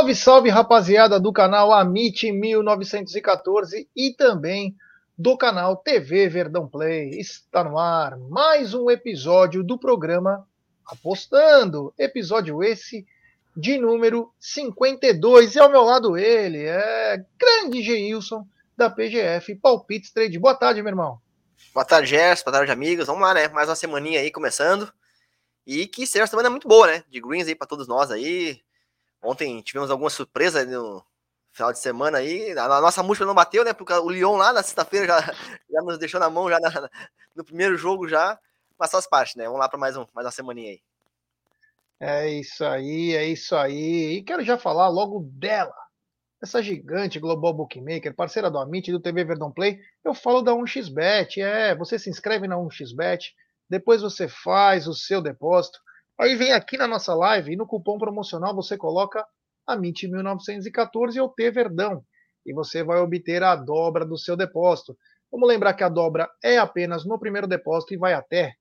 Salve, salve, rapaziada do canal Amit 1914 e também do canal TV Verdão Play. Está no ar mais um episódio do programa Apostando. Episódio esse de número 52. E ao meu lado ele é grande Geilson da PGF Palpites Trade. Boa tarde, meu irmão. Boa tarde, Gerson. Boa tarde, amigos. Vamos lá, né? Mais uma semaninha aí começando. E que seja uma semana muito boa, né? De greens aí para todos nós aí. Ontem tivemos alguma surpresa no final de semana aí. A nossa múltipla não bateu, né? Porque o Lyon lá na sexta-feira já, já nos deixou na mão já na, no primeiro jogo já. Mas faz parte, né? Vamos lá para mais, um, mais uma semaninha aí. É isso aí, é isso aí. E quero já falar logo dela. Essa gigante Global Bookmaker, parceira do Amit e do TV Verdão Play. Eu falo da 1xBet. É, você se inscreve na 1xBet, depois você faz o seu depósito Aí vem aqui na nossa live e no cupom promocional você coloca a MIT 1914 ou T Verdão e você vai obter a dobra do seu depósito. Vamos lembrar que a dobra é apenas no primeiro depósito e vai até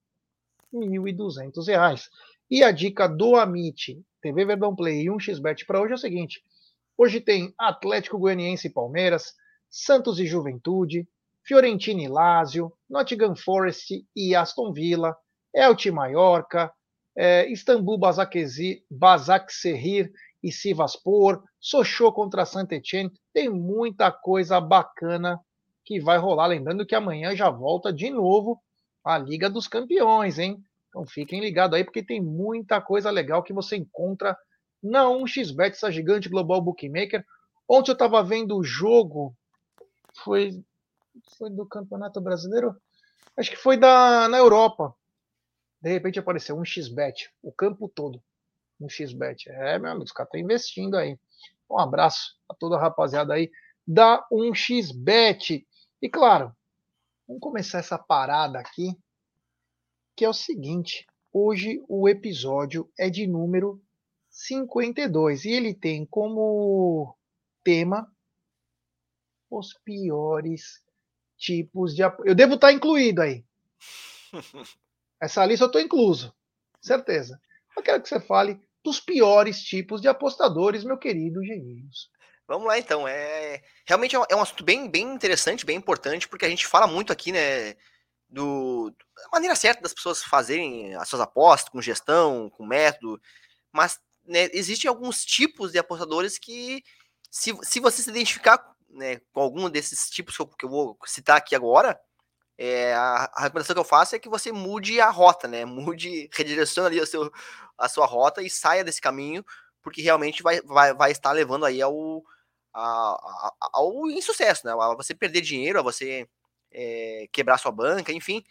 R$ 1.200. E a dica do Amit, TV Verdão Play e 1xBet para hoje é o seguinte: hoje tem Atlético Goianiense e Palmeiras, Santos e Juventude, Fiorentina e Lazio, Nottingham Forest e Aston Villa, Elche Mallorca, é, Istambul, Basaksehir e Sivaspor, Sochô contra Saint-Etienne, tem muita coisa bacana que vai rolar. Lembrando que amanhã já volta de novo a Liga dos Campeões, hein? Então fiquem ligados aí, porque tem muita coisa legal que você encontra na 1xBet, essa gigante global bookmaker. Ontem eu estava vendo o jogo, foi, foi do Campeonato Brasileiro? Acho que foi da, na Europa. De repente apareceu um xbet, o campo todo. Um xbet. É, meu amigo, os caras estão investindo aí. Um abraço a toda a rapaziada aí da 1xbet. E claro, vamos começar essa parada aqui, que é o seguinte. Hoje o episódio é de número 52 e ele tem como tema os piores tipos de Eu devo estar incluído aí. Essa lista eu estou incluso, certeza. Eu quero que você fale dos piores tipos de apostadores, meu querido Geninhos. Vamos lá então. É realmente é, é um assunto bem, bem interessante, bem importante, porque a gente fala muito aqui, né, do da maneira certa das pessoas fazerem as suas apostas com gestão, com método, mas né, existem alguns tipos de apostadores que se, se você se identificar né, com algum desses tipos que eu, que eu vou citar aqui agora, é, a, a, recomendação que eu faço é que você mude a rota, né? Mude, redirecione ali a, seu, a sua rota e saia desse caminho, porque realmente vai, vai, vai estar levando aí ao, ao, ao insucesso, né? A você perder dinheiro, a você é, quebrar sua banca, enfim.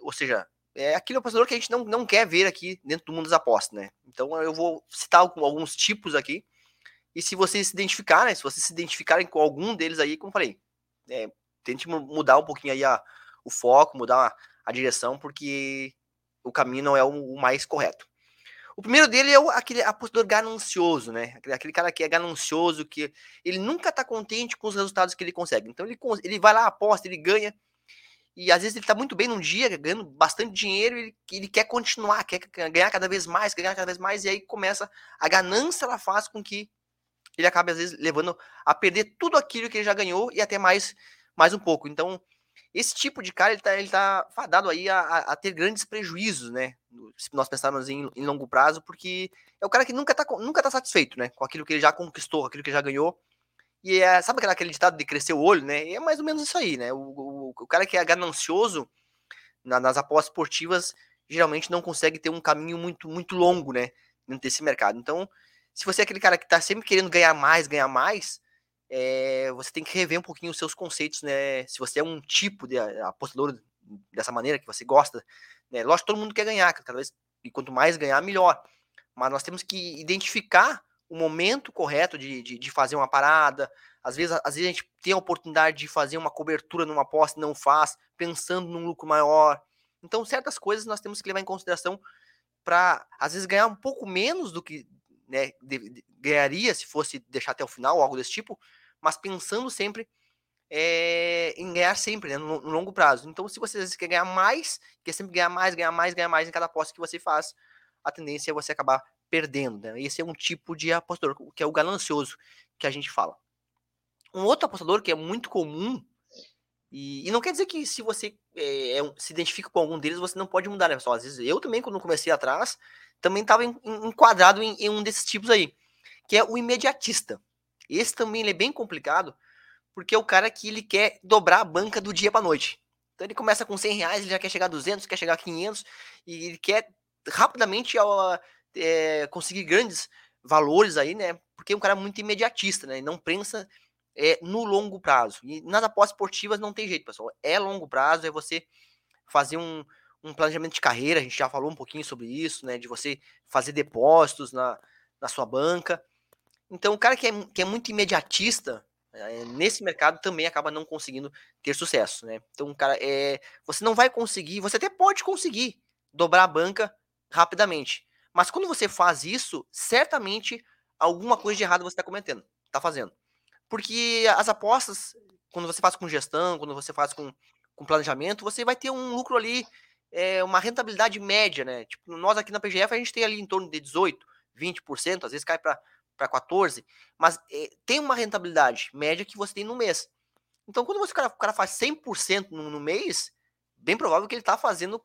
Ou seja, é aquele apostador que a gente não, não quer ver aqui dentro do mundo das apostas, né? Então eu vou citar alguns tipos aqui. E se vocês se identificarem, né? se vocês se identificarem com algum deles aí, como falei, é, tente mudar um pouquinho aí a, o foco, mudar a direção, porque o caminho não é o, mais correto. O primeiro dele é o, aquele apostador ganancioso, né? Aquele, cara que é ganancioso, que ele nunca tá contente com os resultados que ele consegue. Então ele, ele vai lá, aposta, ele ganha. E às vezes ele tá muito bem num dia, ganhando bastante dinheiro, e ele, ele quer continuar, quer ganhar cada vez mais, ganhar cada vez mais, e aí começa a ganância, ela faz com que ele acabe às vezes levando a perder tudo aquilo que ele já ganhou e até mais, mais um pouco. Então, esse tipo de cara, ele tá, ele tá fadado aí a, a ter grandes prejuízos, né? Se nós pensarmos em, em, longo prazo, porque é o cara que nunca tá, nunca tá satisfeito, né? Com aquilo que ele já conquistou, aquilo que ele já ganhou. E é, sabe aquele, aquele ditado de crescer o olho, né? E é mais ou menos isso aí, né? O, o, o cara que é ganancioso na, nas apostas esportivas geralmente não consegue ter um caminho muito, muito longo, né? Dentro desse mercado. Então, se você é aquele cara que tá sempre querendo ganhar mais, ganhar mais, é, você tem que rever um pouquinho os seus conceitos, né? Se você é um tipo de eh, apostador dessa maneira que você gosta, né? Lógico, todo mundo quer ganhar, cada vez e quanto mais ganhar, melhor. Mas nós temos que identificar o momento correto de, de, de, fazer uma parada. Às vezes, às vezes a gente tem a oportunidade de fazer uma cobertura numa aposta e não faz, pensando num lucro maior. Então, certas coisas nós temos que levar em consideração para, às vezes, ganhar um pouco menos do que né, ganharia se fosse deixar até o final, algo desse tipo, mas pensando sempre é, em ganhar sempre, né, no, no, longo prazo. Então, se você quer ganhar mais, quer sempre ganhar mais, ganhar mais, ganhar mais em cada aposta que você faz, a tendência é você acabar perdendo. Né? Esse é um tipo de apostador, que é o ganancioso que a gente fala. Um outro apostador que é muito comum, e, e não quer dizer que se você é, se identifica com algum deles, você não pode mudar, né, pessoal? Às vezes eu também, quando comecei atrás, também estava enquadrado em, em, um desses tipos aí, que é o imediatista. Esse também ele é bem complicado, porque é o cara que ele quer dobrar a banca do dia para noite. Então ele começa com 100 reais, ele já quer chegar a 200, quer chegar a 500, e ele quer rapidamente é, conseguir grandes valores aí, né? Porque é um cara muito imediatista, né? Não pensa é, no longo prazo. E nas apostas esportivas não tem jeito, pessoal. É longo prazo, é você fazer um, um planejamento de carreira, a gente já falou um pouquinho sobre isso, né? De você fazer depósitos na, na sua banca. Então, o cara que é, que é muito imediatista, é, nesse mercado também acaba não conseguindo ter sucesso, né? Então, cara, é, você não vai conseguir, você até pode conseguir dobrar a banca rapidamente, mas quando você faz isso, certamente alguma coisa de errado você está cometendo, está fazendo, porque as apostas, quando você faz com gestão, quando você faz com, com planejamento, você vai ter um lucro ali, é, uma rentabilidade média, né? Tipo, nós aqui na PGF a gente tem ali em torno de 18, 20%, às vezes cai para para 14, mas é, tem uma rentabilidade média que você tem no mês. Então, quando você, o, cara, o cara faz 100% no, no mês, bem provável que ele está fazendo,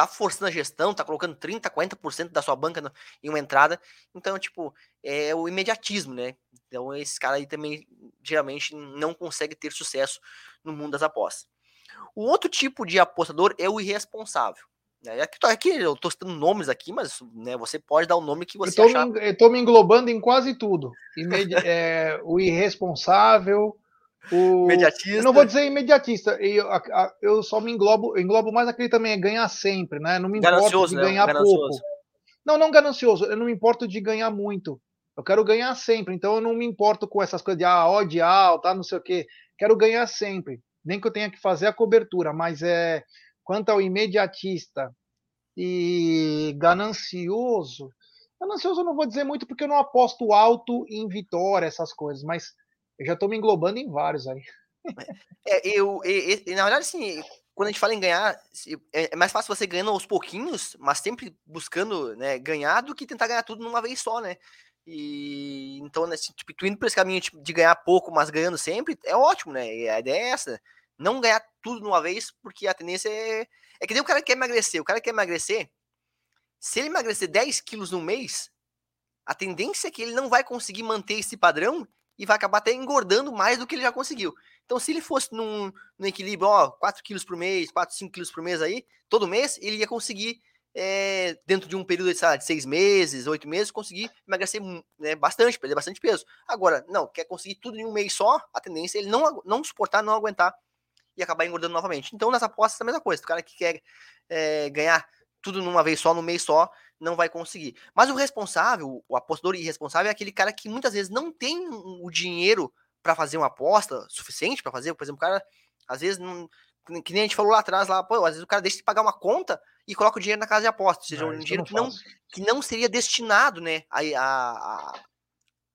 está forçando a gestão, está colocando 30, 40% da sua banca no, em uma entrada. Então, tipo, é o imediatismo, né? Então, esse cara aí também, geralmente, não consegue ter sucesso no mundo das apostas. O outro tipo de apostador é o irresponsável. É, aqui, aqui eu estou citando nomes aqui, mas né, você pode dar o nome que você eu achar. Me, eu estou me englobando em quase tudo. Imedi é, o irresponsável, o... Imediatista. Eu não vou dizer imediatista, eu, eu só me englobo, englobo mais aquele também, é ganhar sempre, né? Não me importo de né? ganhar né? pouco. Não, não ganancioso, eu não me importo de ganhar muito. Eu quero ganhar sempre, então eu não me importo com essas coisas de ah, odd alta, não sei o quê. Quero ganhar sempre. Nem que eu tenha que fazer a cobertura, mas é Quanto ao imediatista e ganancioso, ganancioso eu não vou dizer muito porque eu não aposto alto em vitória, essas coisas, mas eu já estou me englobando em vários aí. É, eu, eu, na verdade, assim, quando a gente fala em ganhar, é, é mais fácil você ganhando aos pouquinhos, mas sempre buscando né, ganhar do que tentar ganhar tudo numa vez só, né? E então, né, tipo, tu indo por esse caminho tipo, de ganhar pouco, mas ganhando sempre, é ótimo, né? A ideia é essa não ganhar tudo de uma vez, porque a tendência é. É que nem o cara que quer emagrecer. O cara que quer emagrecer, se ele emagrecer 10 quilos no mês, a tendência é que ele não vai conseguir manter esse padrão e vai acabar até engordando mais do que ele já conseguiu. Então, se ele fosse num, num equilíbrio, ó, 4 quilos por mês, 4, 5 quilos por mês aí, todo mês, ele ia conseguir, é, dentro de um período lá, de 6 meses, 8 meses, conseguir emagrecer né, bastante, perder bastante peso. Agora, não, quer conseguir tudo em um mês só, a tendência é ele não, não suportar, não aguentar e acabar engordando novamente. Então, nas apostas é a mesma coisa. O cara que quer é, ganhar tudo numa vez só, no mês só, não vai conseguir. Mas o responsável, o apostador irresponsável, é aquele cara que muitas vezes não tem o dinheiro para fazer uma aposta suficiente para fazer. Por exemplo, o cara, às vezes, não, que nem a gente falou lá atrás, lá, pô, às vezes o cara deixa de pagar uma conta e coloca o dinheiro na casa de aposta. Ou seja, não, um dinheiro que não, que não seria destinado né, a, a,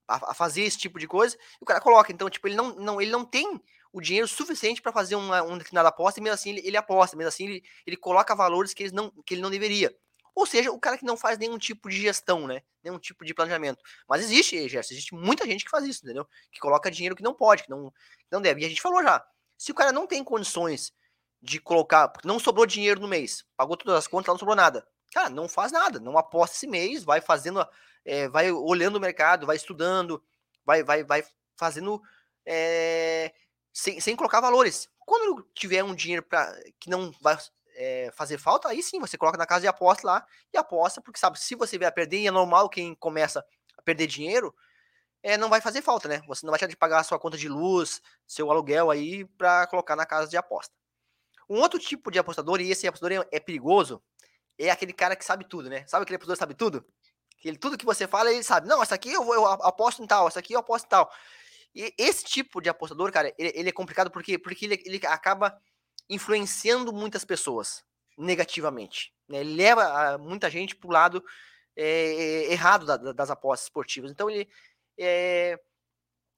a, a, fazer esse tipo de coisa, e o cara coloca. Então, tipo, ele não, não, ele não tem o dinheiro suficiente para fazer uma, uma determinada aposta, e mesmo assim ele, ele, aposta, mesmo assim ele, ele coloca valores que ele, não, que ele não deveria. Ou seja, o cara que não faz nenhum tipo de gestão, né? Nenhum tipo de planejamento. Mas existe, Gerson, existe muita gente que faz isso, entendeu? Que coloca dinheiro que não pode, que não, que não deve. E a gente falou já, se o cara não tem condições de colocar, não sobrou dinheiro no mês, pagou todas as contas, não sobrou nada. Cara, não faz nada, não aposta esse mês, vai fazendo, é, vai olhando o mercado, vai estudando, vai, vai, vai fazendo é, sem, sem colocar valores. Quando tiver um dinheiro para que não vai é, fazer falta, aí sim você coloca na casa de aposta lá e aposta, porque sabe, se você vier a perder, e é normal quem começa a perder dinheiro, é, não vai fazer falta, né? Você não vai ter de pagar a sua conta de luz, seu aluguel aí para colocar na casa de aposta. Um outro tipo de apostador, e esse apostador é, é perigoso, é aquele cara que sabe tudo, né? Sabe aquele apostador que sabe tudo? Ele, tudo que você fala, ele sabe. Não, essa aqui eu, eu aposto em tal, essa aqui eu aposto em tal. E esse tipo de apostador, cara, ele, ele é complicado porque, porque ele, ele acaba influenciando muitas pessoas negativamente. Né? Ele leva muita gente para o lado é, errado da, das apostas esportivas. Então ele é,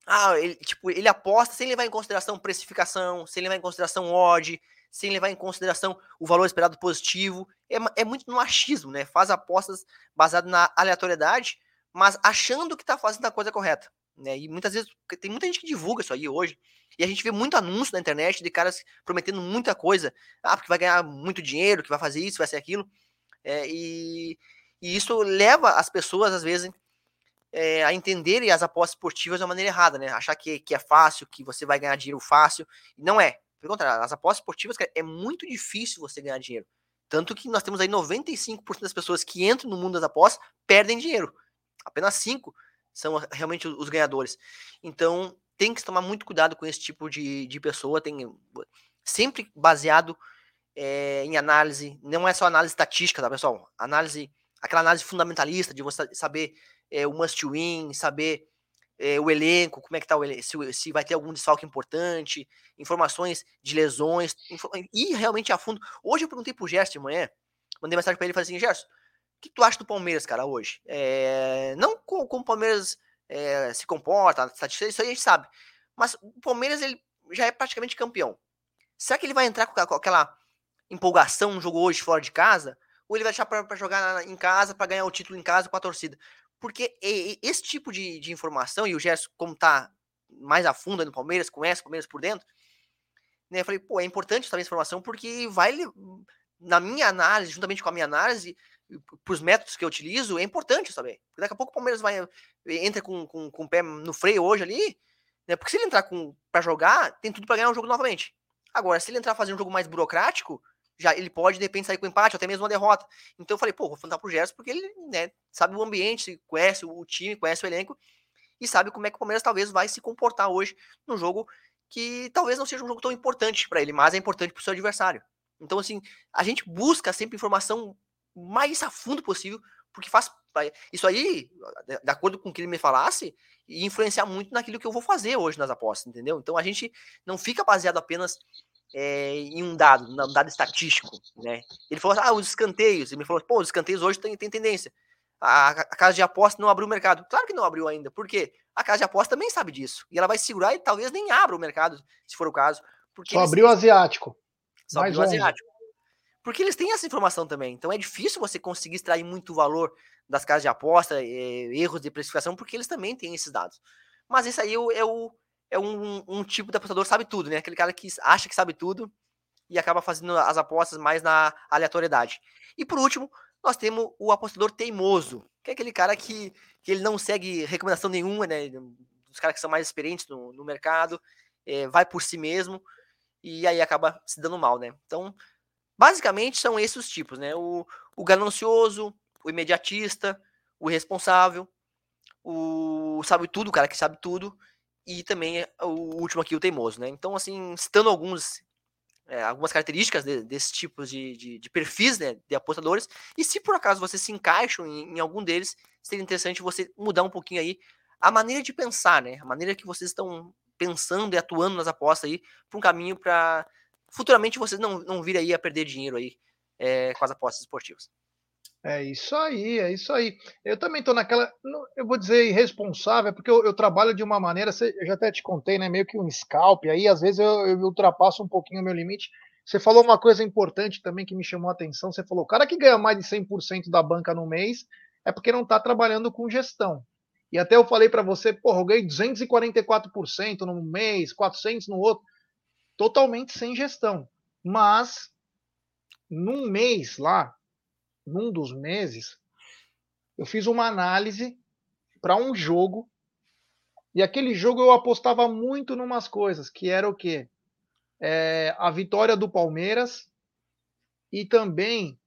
ah, ele, tipo, ele aposta sem levar em consideração precificação, sem levar em consideração odd, sem levar em consideração o valor esperado positivo. é, é muito no achismo, né? Faz apostas baseadas na aleatoriedade, mas achando que está fazendo a coisa correta. Né? E muitas vezes tem muita gente que divulga isso aí hoje. E a gente vê muito anúncio na internet de caras prometendo muita coisa. Ah, porque vai ganhar muito dinheiro, que vai fazer isso, vai ser aquilo. É, e, e, isso leva as pessoas, às vezes, é, a entenderem as apostas esportivas de uma maneira errada, né? Achar que, que é fácil, que você vai ganhar dinheiro fácil. Não é. Pelo contrário, as apostas esportivas, cara, é muito difícil você ganhar dinheiro. Tanto que nós temos aí 95% das pessoas que entram no mundo das apostas perdem dinheiro. Apenas 5% são realmente os ganhadores. Então, tem que tomar muito cuidado com esse tipo de, de pessoa. Tem sempre baseado é, em análise. Não é só análise estatística, tá, pessoal? Análise, aquela análise fundamentalista de você saber é, o must win, saber é, o elenco, como é que tá o elenco, se, se, vai ter algum desfalque importante, informações de lesões, e realmente a fundo. Hoje eu perguntei pro Gerson de manhã, mandei mensagem para ele e falei assim, Gerson, que tu acha do Palmeiras, cara, hoje? É, não como, como o Palmeiras é, se comporta, isso aí a gente sabe. Mas o Palmeiras ele já é praticamente campeão. Será que ele vai entrar com aquela empolgação no jogo hoje fora de casa? Ou ele vai deixar para jogar em casa, para ganhar o título em casa com a torcida? Porque esse tipo de, de informação, e o Gerson, como tá mais a fundo no Palmeiras, conhece o Palmeiras por dentro, né? Eu falei, pô, é importante saber essa informação porque vai, na minha análise, juntamente com a minha análise, para os métodos que eu utilizo, é importante saber. Porque daqui a pouco o Palmeiras vai entra com, com, com o pé no freio hoje ali, né? Porque se ele entrar para jogar, tem tudo para ganhar o jogo novamente. Agora, se ele entrar fazer um jogo mais burocrático, já ele pode de repente sair com empate ou até mesmo uma derrota. Então eu falei, pô, vou fundar pro Gerson porque ele né, sabe o ambiente, conhece o time, conhece o elenco e sabe como é que o Palmeiras talvez vai se comportar hoje no jogo que talvez não seja um jogo tão importante para ele, mas é importante para o seu adversário. Então, assim, a gente busca sempre informação mais a fundo possível, porque faz isso aí, de acordo com o que ele me falasse, influenciar muito naquilo que eu vou fazer hoje nas apostas, entendeu? Então a gente não fica baseado apenas é, em um dado, um dado estatístico, né? Ele falou, ah, os escanteios. Ele me falou, pô, os escanteios hoje tem, tem tendência. A, a, casa de aposta não abriu o mercado. Claro que não abriu ainda. Por quê? A casa de aposta também sabe disso. E ela vai segurar e talvez nem abra o mercado, se for o caso. Porque Só abriu o asiático. Só Mais abriu o asiático. Porque eles têm essa informação também. Então é difícil você conseguir extrair muito valor das casas de aposta, é, erros de precificação, porque eles também têm esses dados. Mas isso aí é o, é o é um, um tipo de apostador sabe tudo, né? Aquele cara que acha que sabe tudo e acaba fazendo as apostas mais na aleatoriedade. E por último, nós temos o apostador teimoso, que é aquele cara que, que ele não segue recomendação nenhuma, né? Dos caras que são mais experientes no, no mercado, é, vai por si mesmo e aí acaba se dando mal, né? Então, basicamente são esses os tipos, né? O, o ganancioso, o imediatista, o responsável, o sabe tudo, o cara que sabe tudo, e também o último aqui, o teimoso, né? Então, assim, citando alguns, é, algumas características de, desse tipo de, de, de, perfis né, de apostadores, e se por acaso você se encaixam em, em, algum deles, seria interessante você mudar um pouquinho aí a maneira de pensar, né? A maneira que vocês estão pensando e atuando nas apostas aí, para um caminho para futuramente vocês não, não virem aí a perder dinheiro aí é, com as apostas esportivas. É isso aí, é isso aí. Eu também estou naquela, eu vou dizer irresponsável, porque eu, eu, trabalho de uma maneira, eu já até te contei, né? Meio que um scalp, aí às vezes eu, eu ultrapasso um pouquinho o meu limite. Você falou uma coisa importante também que me chamou a atenção. Você falou, o cara que ganha mais de 100% da banca no mês é porque não está trabalhando com gestão. E até eu falei para você, porra, eu ganhei 244% no mês, 400 no outro, totalmente sem gestão. Mas num mês lá, num dos meses, eu fiz uma análise para um jogo e aquele jogo eu apostava muito numas coisas, que era o quê? É, a vitória do Palmeiras e também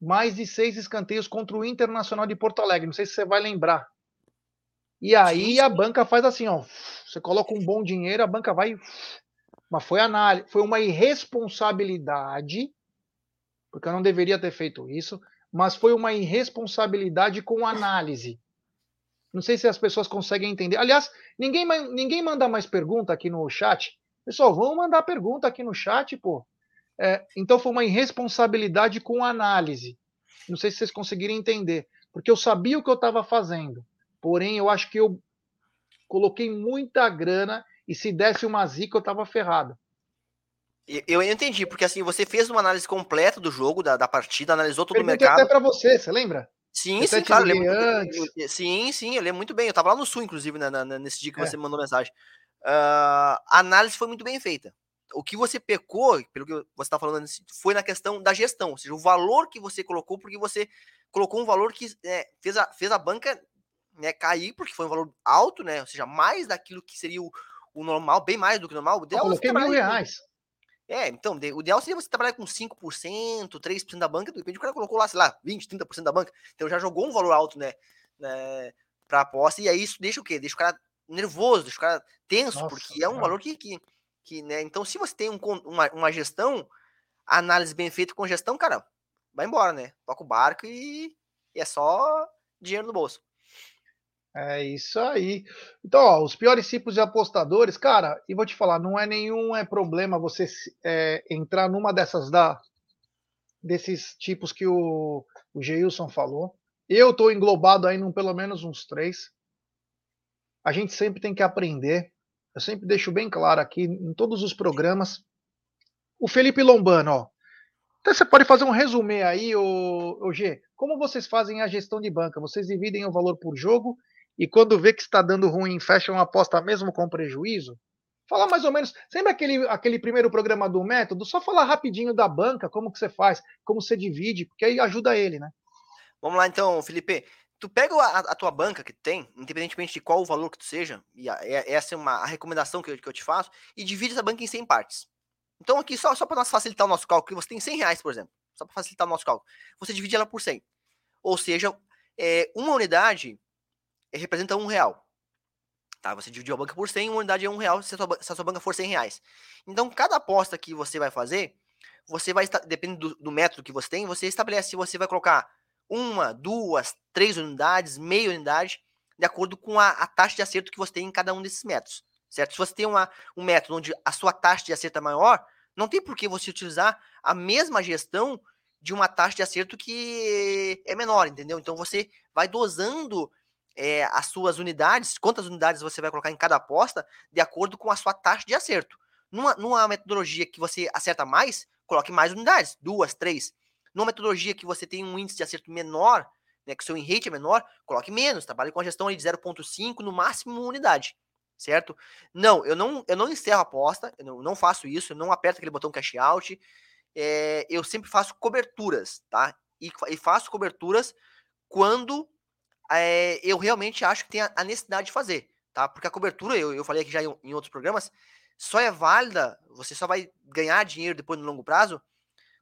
mais de seis escanteios contra o Internacional de Porto Alegre. Não sei se você vai lembrar. E aí a banca faz assim, ó. Você coloca um bom dinheiro, a banca vai. Mas foi análise, foi uma irresponsabilidade, porque eu não deveria ter feito isso mas foi uma irresponsabilidade com análise. Não sei se as pessoas conseguem entender. Aliás, ninguém, ninguém manda mais pergunta aqui no chat. Pessoal, vamos mandar pergunta aqui no chat, pô. É, então foi uma irresponsabilidade com análise. Não sei se vocês conseguiram entender. Porque eu sabia o que eu estava fazendo. Porém, eu acho que eu coloquei muita grana e se desse uma zica eu estava ferrado. Eu entendi, porque assim, você fez uma análise completa do jogo, da, da partida, analisou todo Perguntei o mercado. até para você, você lembra? Sim, eu sim, claro. Eu muito, sim, sim, eu lembro muito bem. Eu tava lá no Sul, inclusive, né, nesse dia que é. você me mandou mensagem. Uh, a análise foi muito bem feita. O que você pecou, pelo que você está falando, foi na questão da gestão, ou seja, o valor que você colocou, porque você colocou um valor que é, fez, a, fez a banca né, cair, porque foi um valor alto, né? Ou seja, mais daquilo que seria o, o normal, bem mais do que o normal. O eu coloquei mil reais. É, então, o ideal seria você trabalhar com 5%, 3% da banca, de repente o cara colocou lá, sei lá, 20%, 30% da banca, então já jogou um valor alto, né, né pra aposta, e aí isso deixa o quê? Deixa o cara nervoso, deixa o cara tenso, Nossa, porque é um valor que, que, que, né, então se você tem um, uma, uma gestão, análise bem feita com gestão, cara, vai embora, né, toca o barco e, e é só dinheiro no bolso. É isso aí. Então, ó, os piores tipos de apostadores, cara, e vou te falar, não é nenhum é problema você é, entrar numa dessas da desses tipos que o, o Geilson falou. Eu estou englobado aí num pelo menos uns três. A gente sempre tem que aprender. Eu sempre deixo bem claro aqui em todos os programas. O Felipe Lombano, ó. Então você pode fazer um resumê aí, o, o G. Como vocês fazem a gestão de banca? Vocês dividem o valor por jogo e quando vê que está dando ruim, fecha uma aposta mesmo com prejuízo? Fala mais ou menos, sempre aquele, aquele primeiro programa do método, só falar rapidinho da banca, como que você faz, como você divide, porque aí ajuda ele, né? Vamos lá então, Felipe. Tu pega a, a tua banca que tem, independentemente de qual o valor que tu seja, e a, é, essa é uma a recomendação que eu, que eu te faço, e divide essa banca em 100 partes. Então aqui, só, só para facilitar o nosso cálculo, você tem 100 reais, por exemplo, só para facilitar o nosso cálculo, você divide ela por 100. Ou seja, é, uma unidade representa um real. Tá? Você dividiu a banca por 100, uma unidade é um real se a, sua, se a sua banca for 100 reais. Então, cada aposta que você vai fazer, você vai, dependendo do, do método que você tem, você estabelece se você vai colocar uma, duas, três unidades, meia unidade, de acordo com a, a, taxa de acerto que você tem em cada um desses métodos, certo? Se você tem uma, um método onde a sua taxa de acerto é maior, não tem por que você utilizar a mesma gestão de uma taxa de acerto que é menor, entendeu? Então você vai dosando é, as suas unidades, quantas unidades você vai colocar em cada aposta, de acordo com a sua taxa de acerto. Numa, numa metodologia que você acerta mais, coloque mais unidades, duas, três. Numa metodologia que você tem um índice de acerto menor, né, que o seu rate é menor, coloque menos, trabalhe com a gestão de 0,5, no máximo uma unidade, certo? Não, eu não, eu não encerro a aposta, eu não, não faço isso, eu não aperto aquele botão cash out, é, eu sempre faço coberturas, tá? E, e faço coberturas quando é, eu realmente acho que tem a, necessidade de fazer, tá? Porque a cobertura, eu, eu falei aqui já em, em, outros programas, só é válida, você só vai ganhar dinheiro depois no longo prazo,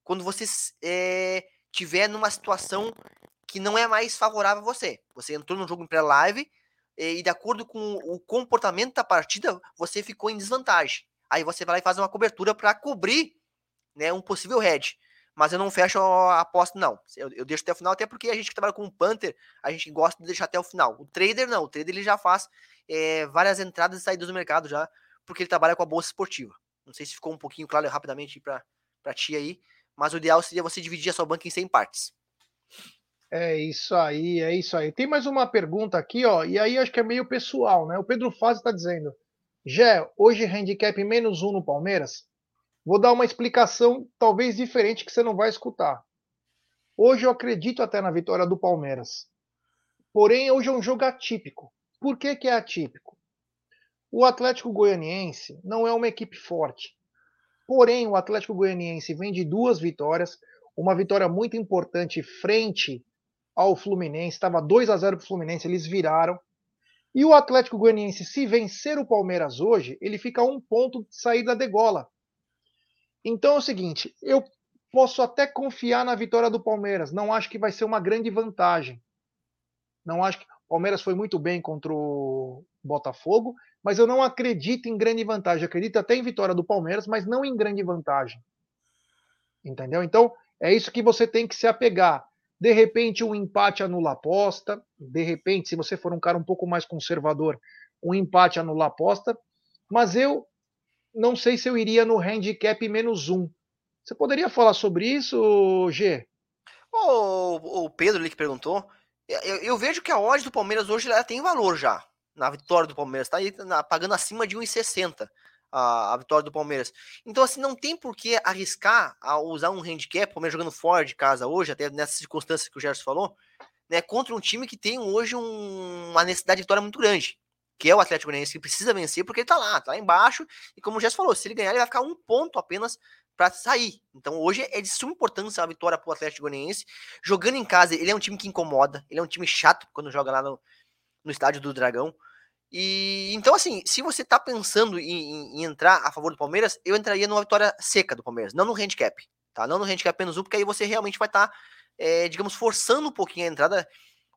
quando você é, tiver numa situação que não é mais favorável a você. Você entrou no jogo em pré-live e, de acordo com o comportamento da partida, você ficou em desvantagem. Aí você vai lá e faz uma cobertura para cobrir né, um possível head mas eu não fecho a aposta, não. Eu, eu, deixo até o final, até porque a gente que trabalha com o Panther, a gente gosta de deixar até o final. O trader não, o trader ele já faz é, várias entradas e saídas do mercado já, porque ele trabalha com a bolsa esportiva. Não sei se ficou um pouquinho claro rapidamente para ti aí, mas o ideal seria você dividir a sua banca em 100 partes. É isso aí, é isso aí. Tem mais uma pergunta aqui, ó, e aí acho que é meio pessoal, né? O Pedro Faz está dizendo: Gé, hoje handicap menos um no Palmeiras? Vou dar uma explicação talvez diferente que você não vai escutar. Hoje eu acredito até na vitória do Palmeiras. Porém, hoje é um jogo atípico. Por que, que é atípico? O Atlético Goianiense não é uma equipe forte. Porém, o Atlético Goianiense vem de duas vitórias, uma vitória muito importante frente ao Fluminense, estava 2 a 0 para o Fluminense, eles viraram. E o Atlético Goianiense, se vencer o Palmeiras hoje, ele fica a um ponto de saída de gola. Então é o seguinte, eu posso até confiar na vitória do Palmeiras. Não acho que vai ser uma grande vantagem. Não acho que o Palmeiras foi muito bem contra o Botafogo, mas eu não acredito em grande vantagem. Eu acredito até em vitória do Palmeiras, mas não em grande vantagem. Entendeu? Então, é isso que você tem que se apegar. De repente, um empate anula a aposta. De repente, se você for um cara um pouco mais conservador, um empate anula a aposta. Mas eu não sei se eu iria no handicap menos um. Você poderia falar sobre isso, G? O, o Pedro ali que perguntou, eu, eu, vejo que a odd do Palmeiras hoje ela tem valor já. Na vitória do Palmeiras, está aí pagando acima de 1,60 a, a, vitória do Palmeiras. Então, assim, não tem por que arriscar a usar um handicap, o Palmeiras jogando fora de casa hoje, até nessas circunstâncias que o Gerson falou, né, contra um time que tem hoje um, uma necessidade de vitória muito grande, que é o Atlético Goianiense, que precisa vencer, porque ele tá lá, tá lá embaixo, e como o Gerson falou, se ele ganhar, ele vai ficar um ponto apenas para sair. Então hoje é de suma importância a vitória pro Atlético Goianiense. Jogando em casa, ele é um time que incomoda, ele é um time chato quando joga lá no, no estádio do Dragão. E então, assim, se você tá pensando em, em, em, entrar a favor do Palmeiras, eu entraria numa vitória seca do Palmeiras, não no handicap, tá? Não no handicap apenas um, porque aí você realmente vai estar, tá, é, digamos, forçando um pouquinho a entrada.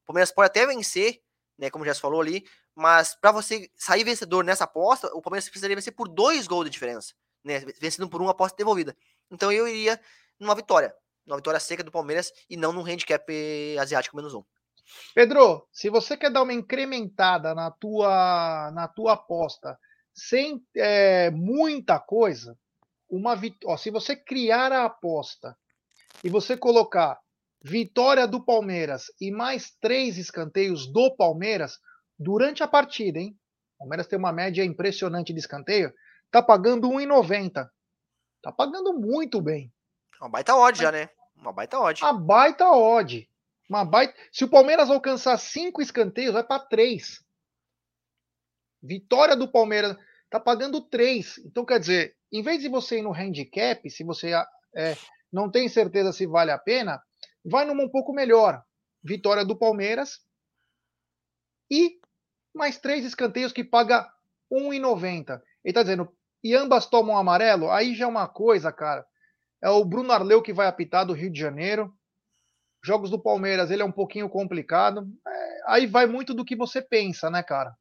O Palmeiras pode até vencer, né? Como já se falou ali, mas para você sair vencedor nessa aposta, o Palmeiras precisaria vencer por dois gols de diferença né, vencendo por uma aposta devolvida. Então eu iria numa vitória, numa vitória seca do Palmeiras e não num handicap asiático menos um. Pedro, se você quer dar uma incrementada na tua, na tua aposta sem é, muita coisa, uma vit... Ó, se você criar a aposta e você colocar vitória do Palmeiras e mais três escanteios do Palmeiras durante a partida, hein? O Palmeiras tem uma média impressionante de escanteio tá pagando 1,90. Tá pagando muito bem. Uma baita odd já, né? Uma baita odd. Uma baita odd. Uma baita... Se o Palmeiras alcançar cinco escanteios, vai para três. Vitória do Palmeiras tá pagando três. Então, quer dizer, em vez de você ir no handicap, se você é, não tem certeza se vale a pena, vai numa um pouco melhor. Vitória do Palmeiras e mais três escanteios que paga 1,90. Ele tá dizendo, e ambas tomam amarelo, aí já é uma coisa, cara. É o Bruno Arleu que vai apitar do Rio de Janeiro. Jogos do Palmeiras, ele é um pouquinho complicado. É, aí vai muito do que você pensa, né, cara?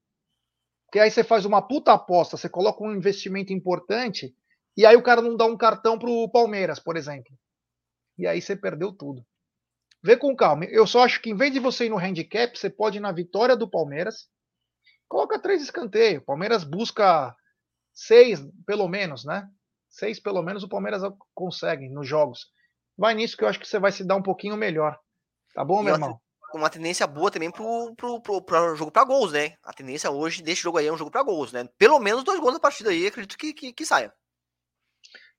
Porque aí você faz uma puta aposta, você coloca um investimento importante, e aí o cara não dá um cartão pro Palmeiras, por exemplo. E aí você perdeu tudo. Vê com calma. Eu só acho que em vez de você ir no handicap, você pode ir na vitória do Palmeiras. Coloca três escanteios. Palmeiras busca Seis, pelo menos, né? Seis, pelo menos, o Palmeiras consegue nos jogos. Vai nisso que eu acho que você vai se dar um pouquinho melhor. Tá bom, meu irmão? Uma tendência boa também pro, pro, pro, pro jogo para gols, né? A tendência hoje desse jogo aí é um jogo para gols, né? Pelo menos dois gols na partida aí, acredito que, que, que saia.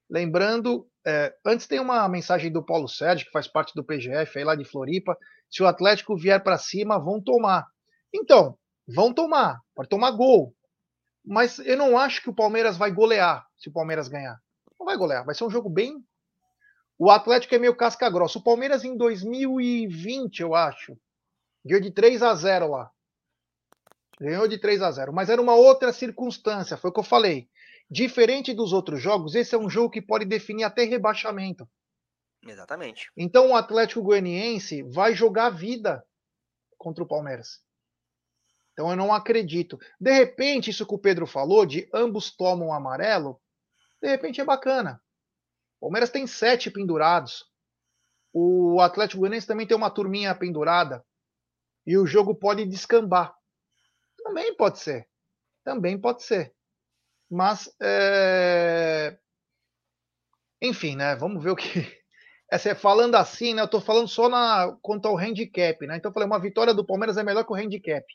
Lembrando, é, antes tem uma mensagem do Paulo Sérgio, que faz parte do PGF aí lá de Floripa. Se o Atlético vier para cima, vão tomar. Então, vão tomar. Pode tomar gol mas eu não acho que o Palmeiras vai golear se o Palmeiras ganhar. Não vai golear, vai ser um jogo bem. O Atlético é meio casca grossa. O Palmeiras em 2020, eu acho, ganhou de 3 a 0 lá. Ganhou de 3 a 0, mas era uma outra circunstância, foi o que eu falei. Diferente dos outros jogos, esse é um jogo que pode definir até rebaixamento. Exatamente. Então o Atlético Goianiense vai jogar vida contra o Palmeiras. Então eu não acredito. De repente, isso que o Pedro falou, de ambos tomam amarelo, de repente é bacana. O Palmeiras tem sete pendurados. O Atlético Goianiense também tem uma turminha pendurada. E o jogo pode descambar. Também pode ser. Também pode ser. Mas, é... enfim, né? Vamos ver o que. Essa, é, falando assim, né? Eu tô falando só na, quanto ao handicap, né? Então eu falei, uma vitória do Palmeiras é melhor que o handicap.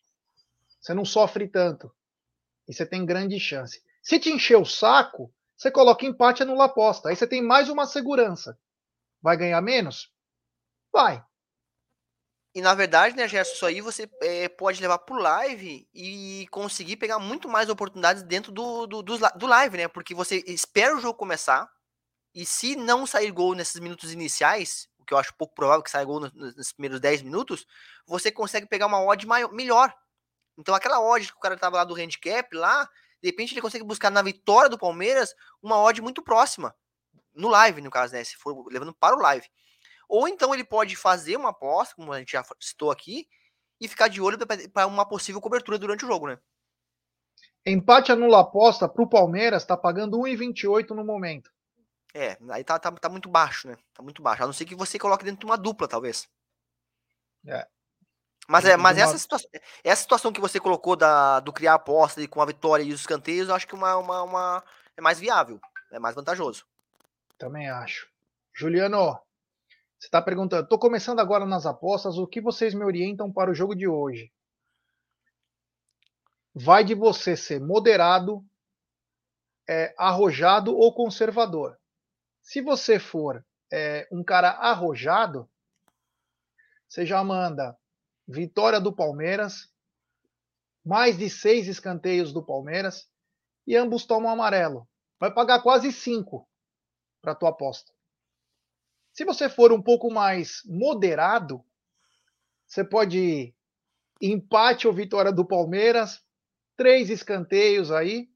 Você não sofre tanto. E você tem grande chance. Se te encher o saco, você coloca empate e anula aposta. Aí você tem mais uma segurança. Vai ganhar menos? Vai. E na verdade, né, Gerson, isso aí você é, pode levar pro live e conseguir pegar muito mais oportunidades dentro do, do, do, do, live, né? Porque você espera o jogo começar e se não sair gol nesses minutos iniciais, o que eu acho pouco provável que saia gol nos, primeiros 10 minutos, você consegue pegar uma odd maior, melhor. Então aquela odd que o cara tava lá do handicap lá, de repente ele consegue buscar na vitória do Palmeiras uma odd muito próxima. No live, no caso, né? Se for levando para o live. Ou então ele pode fazer uma aposta, como a gente já citou aqui, e ficar de olho para uma possível cobertura durante o jogo, né? Empate anula aposta para o Palmeiras, tá pagando 1,28 no momento. É, aí tá, tá, tá muito baixo, né? Tá muito baixo. A não ser que você coloque dentro de uma dupla, talvez. É. Mas, é, mas essa, situação, essa situação que você colocou da, do criar aposta e com a vitória e os escanteios, eu acho que uma, uma, uma, é mais viável, é mais vantajoso. Também acho. Juliano, você está perguntando, estou começando agora nas apostas, o que vocês me orientam para o jogo de hoje? Vai de você ser moderado é, arrojado ou conservador. Se você for é, um cara arrojado, você já manda vitória do Palmeiras, mais de seis escanteios do Palmeiras e ambos tomam amarelo. Vai pagar quase cinco para tua aposta. Se você for um pouco mais moderado, você pode ir empate ou vitória do Palmeiras, três escanteios aí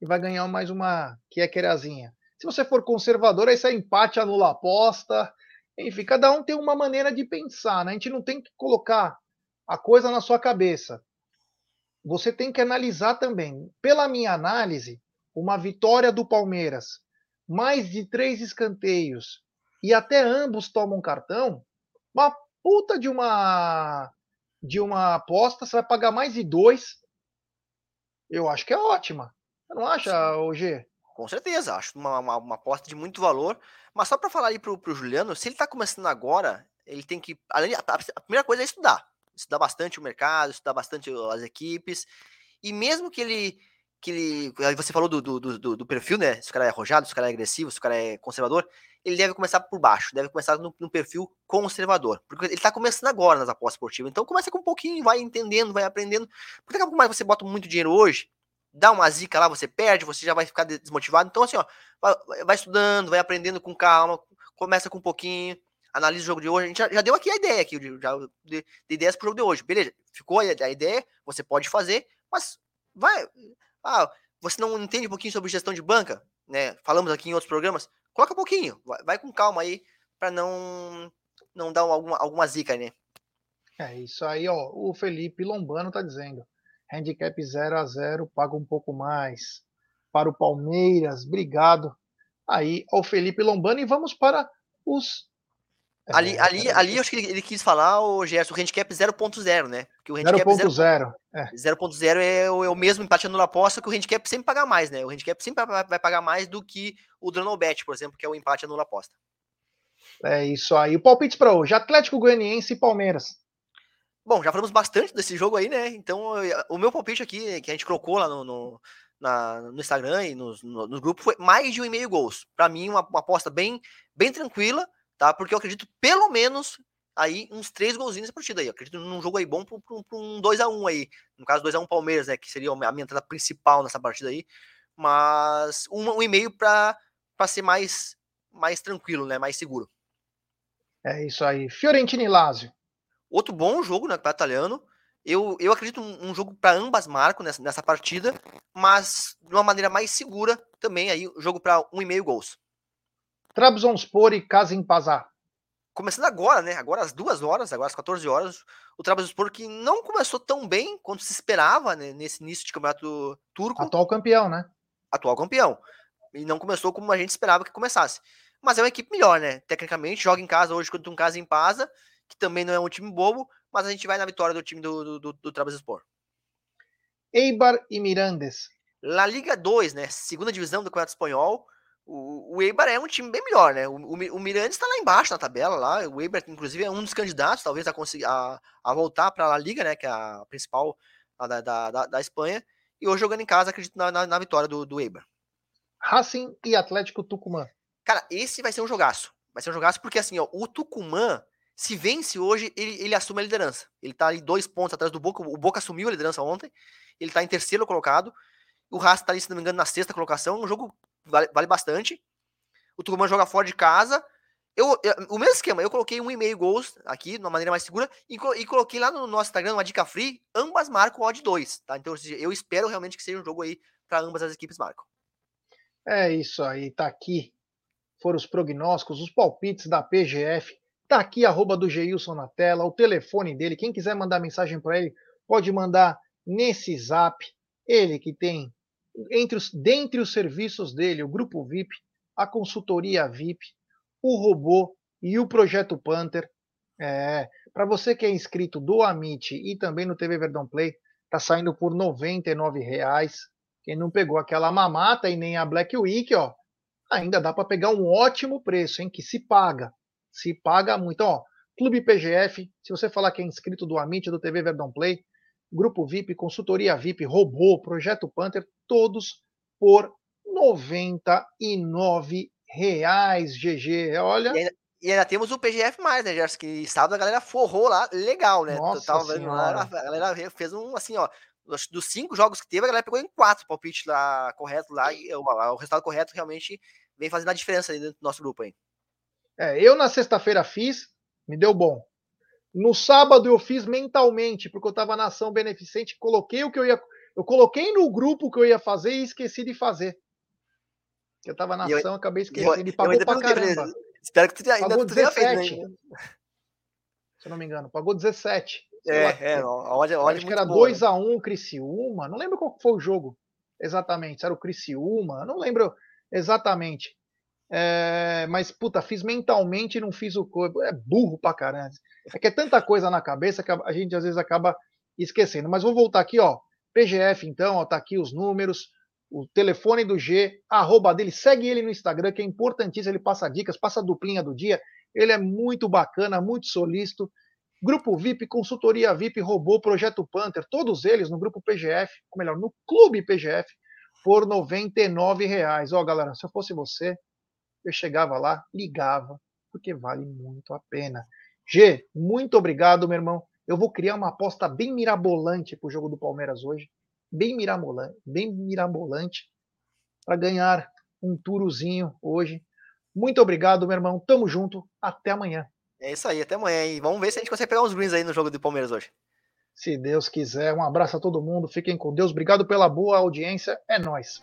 e vai ganhar mais uma que é querazinha. Se você for conservador, aí você empate, anula a aposta. Enfim, cada um tem uma maneira de pensar, né? A gente não tem que colocar a coisa na sua cabeça. Você tem que analisar também. Pela minha análise, uma vitória do Palmeiras, mais de três escanteios e até ambos tomam cartão, uma puta de uma de uma aposta, você vai pagar mais de dois. Eu acho que é ótima. Você não acha, OG? Com certeza, acho uma, uma, uma aposta de muito valor. Mas só para falar aí pro, pro Juliano, se ele está começando agora, ele tem que. Além, a, a primeira coisa é estudar. Estudar bastante o mercado, estudar bastante as equipes. E mesmo que ele que ele. Você falou do, do, do, do, perfil, né? Se o cara é arrojado, se o cara é agressivo, se o cara é conservador, ele deve começar por baixo, deve começar no, no perfil conservador. Porque ele tá começando agora nas apostas esportivas. Então começa com um pouquinho, vai entendendo, vai aprendendo. Porque daqui a pouco mais você bota muito dinheiro hoje, dá uma zica lá, você perde, você já vai ficar desmotivado. Então, assim, ó, vai, estudando, vai aprendendo com calma, começa com um pouquinho, analisa o jogo de hoje. A gente já, já deu aqui a ideia aqui, já, de, de ideias pro jogo de hoje. Beleza, ficou a, a ideia, você pode fazer, mas vai ah, você não entende um pouquinho sobre gestão de banca, né? Falamos aqui em outros programas. Coloca um pouquinho, vai, vai com calma aí para não não dar alguma alguma zica, né? É isso aí, ó. O Felipe Lombano tá dizendo: handicap 0 a 0, paga um pouco mais. Para o Palmeiras, obrigado. Aí, ao Felipe Lombano e vamos para os Ali, é, ali, ali eu acho que ele, ele, quis falar, o Gerson, o handicap 0.0, né? Porque o handicap 0.0 0.0 é, é, o, é o mesmo empate anula aposta que o handicap sempre paga mais, né? O handicap sempre vai, vai pagar mais do que o Dronobet, por exemplo, que é o empate anula aposta. É isso aí. O palpite para hoje: Atlético Goianiense e Palmeiras. Bom, já falamos bastante desse jogo aí, né? Então, o meu palpite aqui, que a gente colocou lá no, no, na, no Instagram e no, no, no, grupo, foi mais de um e meio gols. Para mim, uma, uma aposta bem, bem tranquila tá? Porque eu acredito pelo menos aí uns três golzinhos nessa partida aí. Eu acredito num jogo aí bom para um 2x1 aí. No caso, 2x1 Palmeiras, né? Que seria a minha entrada principal nessa partida aí. Mas um, um e meio para ser mais, mais tranquilo, né? Mais seguro. É isso aí. Fiorentina e Lazio. Outro bom jogo, né? Para italiano. Eu, eu acredito um, um jogo para ambas marcas nessa, nessa partida, mas de uma maneira mais segura também aí, jogo para um e meio gols. Trabzonspor e Kasimpazar. Começando agora, né? Agora às duas horas, agora às 14 horas, o Trabzonspor que não começou tão bem quanto se esperava né, nesse início de campeonato turco. Atual campeão, né? Atual campeão. E não começou como a gente esperava que começasse. Mas é uma equipe melhor, né? Tecnicamente, joga em casa hoje contra um casa em Pasa, que também não é um time bobo, mas a gente vai na vitória do time do, do, do, do Trabzonspor. Eibar e Mirandes. La Liga 2, né? Segunda divisão do Campeonato Espanhol. O, o Eibar é um time bem melhor, né? O, o, o Mirandes está lá embaixo na tabela, lá. O Eibar, inclusive, é um dos candidatos, talvez, a, conseguir, a, a voltar para a La Liga, né? Que é a principal da, da, da, da Espanha. E hoje jogando em casa, acredito na, na, na vitória do, do Eibar. Racing e Atlético Tucumã. Cara, esse vai ser um jogaço. Vai ser um jogaço porque, assim, ó, o Tucumã, se vence hoje, ele, ele assume a liderança. Ele tá ali dois pontos atrás do Boca. O Boca assumiu a liderança ontem. Ele tá em terceiro colocado. O Racing tá ali, se não me engano, na sexta colocação. Um jogo vale, vale bastante. O Tucumã joga fora de casa. Eu, eu, o mesmo esquema, eu coloquei um e meio gols aqui, de uma maneira mais segura, e, e, coloquei lá no nosso Instagram uma dica free, ambas marcam odd 2, tá? Então eu espero realmente que seja um jogo aí para ambas as equipes marcam. É isso aí, tá aqui. Foram os prognósticos, os palpites da PGF. Tá aqui arroba do Geilson na tela, o telefone dele. Quem quiser mandar mensagem para ele, pode mandar nesse zap. Ele que tem entre os, dentre os serviços dele, o grupo VIP, a consultoria VIP, o robô e o projeto Panther. É, para você que é inscrito do Amit e também no TV Verdão Play, tá saindo por R$ reais. Quem não pegou aquela mamata e nem a Black Week, ó, ainda dá para pegar um ótimo preço, hein? Que se paga, se paga muito. Então, ó, Clube PGF, se você falar que é inscrito do Amit do TV Verdão Play, Grupo VIP, Consultoria VIP, Robô, Projeto Panther, todos por 99 reais, GG. Olha. E ainda, e ainda temos o PGF, né, Gerson? Que sábado a galera forrou lá, legal, né? Nossa a galera fez um assim, ó. Dos cinco jogos que teve, a galera pegou em quatro palpites lá correto lá, e o, o resultado correto realmente vem fazendo a diferença aí dentro do nosso grupo aí. É, eu na sexta-feira fiz, me deu bom. No sábado eu fiz mentalmente, porque eu estava na ação beneficente, coloquei o que eu ia. Eu coloquei no grupo o que eu ia fazer e esqueci de fazer. Eu estava na ação, eu, acabei esquecendo. e pagou pra caramba. Espero que tu ainda pagou tu 17, feito, né? Se eu não me engano, pagou 17. É, lá, é, olha, olha acho que era 2x1 né? Criciúma, não lembro qual foi o jogo exatamente, se era o Criciúma, não lembro exatamente. É, mas, puta, fiz mentalmente e não fiz o corpo. É burro pra caramba. É que é tanta coisa na cabeça que a gente às vezes acaba esquecendo. Mas vou voltar aqui, ó. PGF, então, ó, tá aqui os números, o telefone do G, arroba dele, segue ele no Instagram, que é importantíssimo, ele passa dicas, passa a duplinha do dia. Ele é muito bacana, muito solícito. Grupo VIP, consultoria VIP, robô, Projeto Panther, todos eles no grupo PGF, ou melhor, no clube PGF, por R$ reais. Ó, galera, se eu fosse você, eu chegava lá, ligava, porque vale muito a pena. G, muito obrigado, meu irmão. Eu vou criar uma aposta bem mirabolante para o jogo do Palmeiras hoje. Bem mirabolante, bem mirabolante para ganhar um turozinho hoje. Muito obrigado, meu irmão. Tamo junto. Até amanhã. É isso aí, até amanhã. E vamos ver se a gente consegue pegar uns greens aí no jogo do Palmeiras hoje. Se Deus quiser. Um abraço a todo mundo. Fiquem com Deus. Obrigado pela boa audiência. É nós.